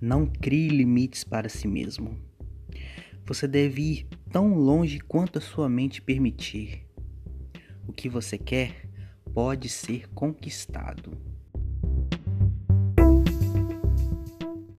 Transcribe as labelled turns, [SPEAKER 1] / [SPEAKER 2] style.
[SPEAKER 1] Não crie limites para si mesmo. Você deve ir tão longe quanto a sua mente permitir. O que você quer pode ser conquistado.